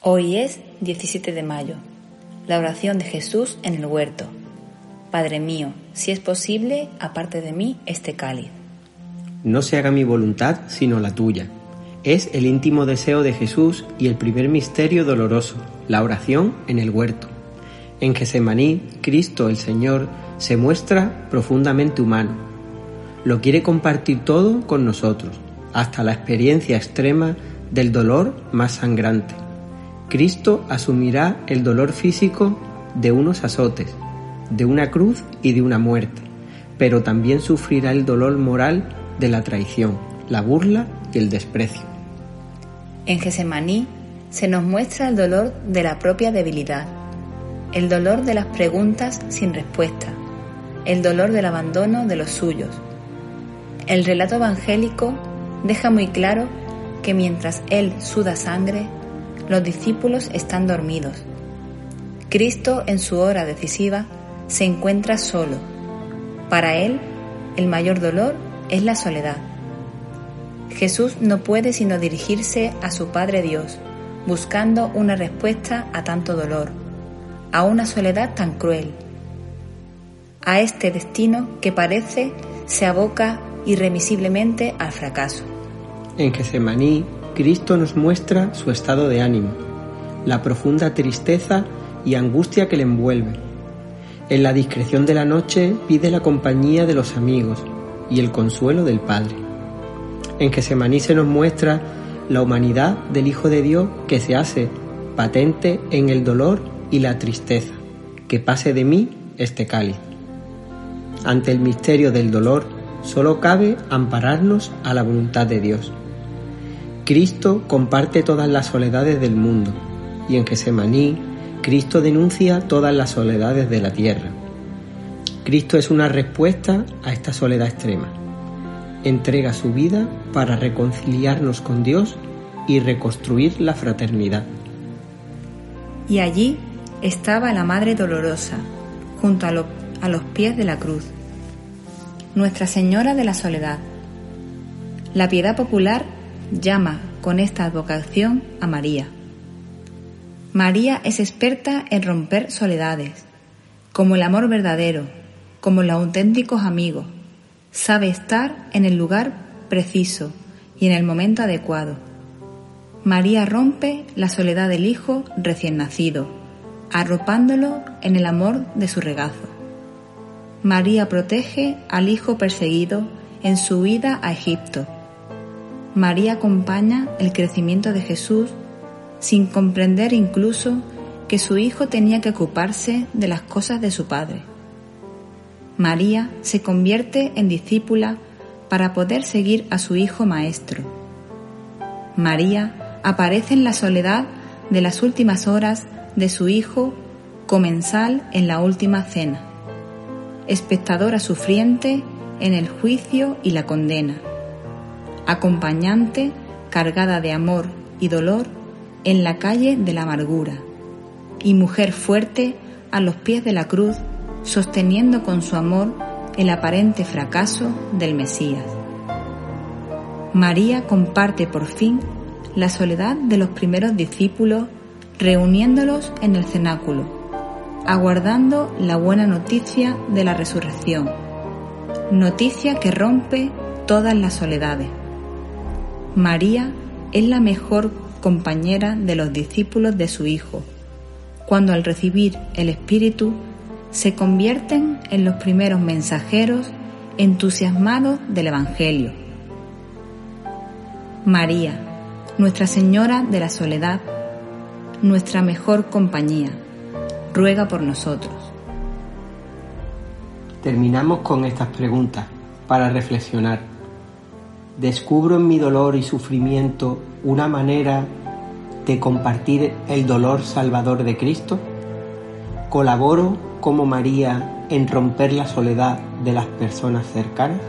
Hoy es 17 de mayo, la oración de Jesús en el huerto. Padre mío, si es posible, aparte de mí este cáliz. No se haga mi voluntad, sino la tuya. Es el íntimo deseo de Jesús y el primer misterio doloroso, la oración en el huerto. En Gesemaní, Cristo el Señor se muestra profundamente humano. Lo quiere compartir todo con nosotros, hasta la experiencia extrema del dolor más sangrante Cristo asumirá el dolor físico de unos azotes, de una cruz y de una muerte, pero también sufrirá el dolor moral de la traición, la burla y el desprecio. En Gesemaní se nos muestra el dolor de la propia debilidad, el dolor de las preguntas sin respuesta, el dolor del abandono de los suyos. El relato evangélico deja muy claro que mientras Él suda sangre, los discípulos están dormidos. Cristo en su hora decisiva se encuentra solo. Para Él, el mayor dolor es la soledad. Jesús no puede sino dirigirse a su Padre Dios, buscando una respuesta a tanto dolor, a una soledad tan cruel, a este destino que parece se aboca irremisiblemente al fracaso. En Getsemaní Cristo nos muestra su estado de ánimo, la profunda tristeza y angustia que le envuelve. En la discreción de la noche pide la compañía de los amigos y el consuelo del Padre. En que se nos muestra la humanidad del Hijo de Dios que se hace patente en el dolor y la tristeza. Que pase de mí este cáliz. Ante el misterio del dolor, solo cabe ampararnos a la voluntad de Dios. Cristo comparte todas las soledades del mundo y en Gesemaní Cristo denuncia todas las soledades de la tierra. Cristo es una respuesta a esta soledad extrema. Entrega su vida para reconciliarnos con Dios y reconstruir la fraternidad. Y allí estaba la Madre Dolorosa, junto a, a los pies de la cruz. Nuestra Señora de la Soledad. La piedad popular llama con esta advocación a María. María es experta en romper soledades, como el amor verdadero, como los auténticos amigos. Sabe estar en el lugar preciso y en el momento adecuado. María rompe la soledad del hijo recién nacido, arropándolo en el amor de su regazo. María protege al hijo perseguido en su huida a Egipto María acompaña el crecimiento de Jesús sin comprender incluso que su hijo tenía que ocuparse de las cosas de su padre. María se convierte en discípula para poder seguir a su hijo maestro. María aparece en la soledad de las últimas horas de su hijo comensal en la última cena, espectadora sufriente en el juicio y la condena acompañante cargada de amor y dolor en la calle de la amargura, y mujer fuerte a los pies de la cruz, sosteniendo con su amor el aparente fracaso del Mesías. María comparte por fin la soledad de los primeros discípulos reuniéndolos en el cenáculo, aguardando la buena noticia de la resurrección, noticia que rompe todas las soledades. María es la mejor compañera de los discípulos de su Hijo, cuando al recibir el Espíritu se convierten en los primeros mensajeros entusiasmados del Evangelio. María, Nuestra Señora de la Soledad, nuestra mejor compañía, ruega por nosotros. Terminamos con estas preguntas para reflexionar descubro en mi dolor y sufrimiento una manera de compartir el dolor salvador de Cristo? ¿Colaboro como María en romper la soledad de las personas cercanas?